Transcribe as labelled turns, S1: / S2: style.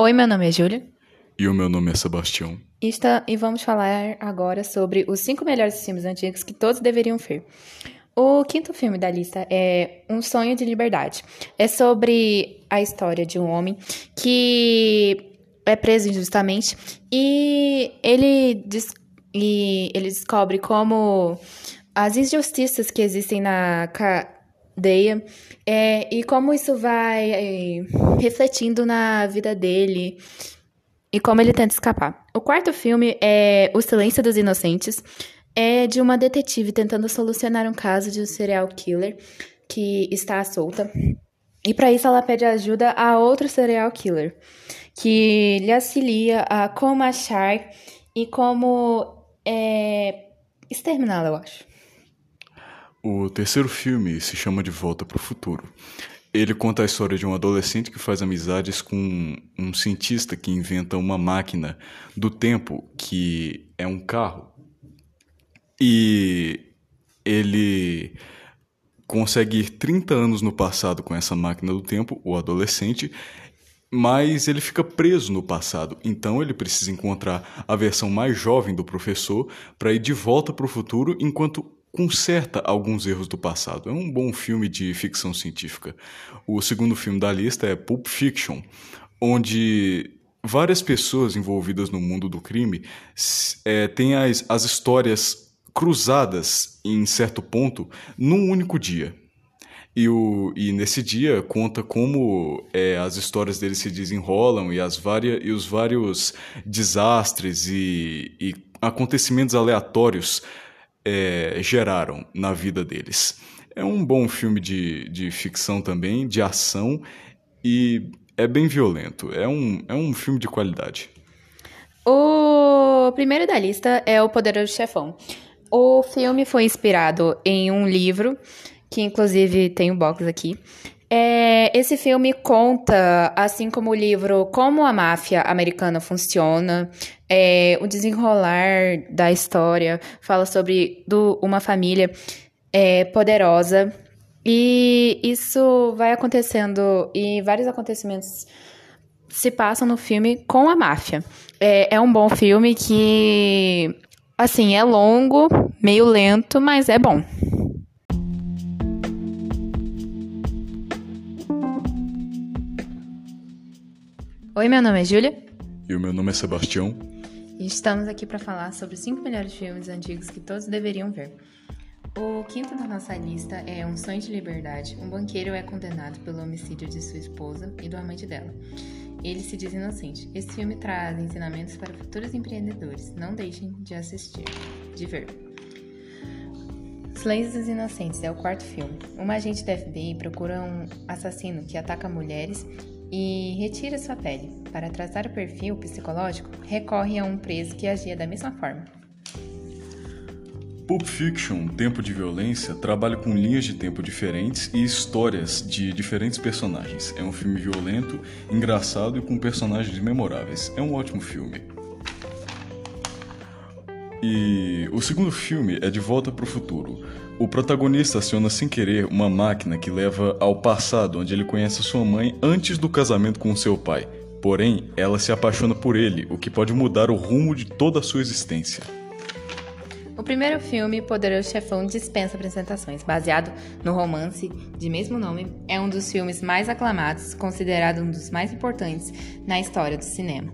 S1: Oi, meu nome é Júlia.
S2: E o meu nome é Sebastião.
S1: E, está, e vamos falar agora sobre os cinco melhores filmes antigos que todos deveriam ver. O quinto filme da lista é Um Sonho de Liberdade. É sobre a história de um homem que é preso injustamente e ele, e ele descobre como as injustiças que existem na cadeia é, e como isso vai é, refletindo na vida dele e como ele tenta escapar. O quarto filme é O Silêncio dos Inocentes. É de uma detetive tentando solucionar um caso de um serial killer que está solta. E para isso ela pede ajuda a outro serial killer, que lhe auxilia a como achar e como é, exterminá-la, eu acho.
S2: O terceiro filme se chama De Volta para o Futuro. Ele conta a história de um adolescente que faz amizades com um cientista que inventa uma máquina do tempo que é um carro. E ele consegue ir 30 anos no passado com essa máquina do tempo, o adolescente, mas ele fica preso no passado. Então ele precisa encontrar a versão mais jovem do professor para ir de volta para o futuro enquanto conserta alguns erros do passado. É um bom filme de ficção científica. O segundo filme da lista é Pulp Fiction, onde várias pessoas envolvidas no mundo do crime é, têm as, as histórias cruzadas em certo ponto num único dia. E, o, e nesse dia conta como é, as histórias deles se desenrolam e, as várias, e os vários desastres e, e acontecimentos aleatórios é, geraram na vida deles. É um bom filme de, de ficção também, de ação e é bem violento. É um, é um filme de qualidade.
S1: O primeiro da lista é O Poderoso Chefão. O filme foi inspirado em um livro, que inclusive tem um box aqui, é, esse filme conta, assim como o livro, como a máfia americana funciona, é, o desenrolar da história, fala sobre do, uma família é, poderosa. E isso vai acontecendo, e vários acontecimentos se passam no filme com a máfia. É, é um bom filme que, assim, é longo, meio lento, mas é bom. Oi, meu nome é Júlia.
S2: E o meu nome é Sebastião.
S1: E estamos aqui para falar sobre os cinco melhores filmes antigos que todos deveriam ver. O quinto da nossa lista é Um Sonho de Liberdade. Um banqueiro é condenado pelo homicídio de sua esposa e do amante dela. Ele se diz inocente. Esse filme traz ensinamentos para futuros empreendedores. Não deixem de assistir, de ver. Silêncio dos Inocentes é o quarto filme. Uma agente da FBI procura um assassino que ataca mulheres e retira sua pele. Para traçar o perfil psicológico, recorre a um preso que agia da mesma forma.
S2: Pulp Fiction, Tempo de Violência, trabalha com linhas de tempo diferentes e histórias de diferentes personagens. É um filme violento, engraçado e com personagens memoráveis. É um ótimo filme. E o segundo filme é De Volta para o Futuro. O protagonista aciona sem querer uma máquina que leva ao passado, onde ele conhece sua mãe antes do casamento com seu pai. Porém, ela se apaixona por ele, o que pode mudar o rumo de toda a sua existência.
S1: O primeiro filme, Poderoso Chefão, dispensa apresentações. Baseado no romance de mesmo nome, é um dos filmes mais aclamados, considerado um dos mais importantes na história do cinema.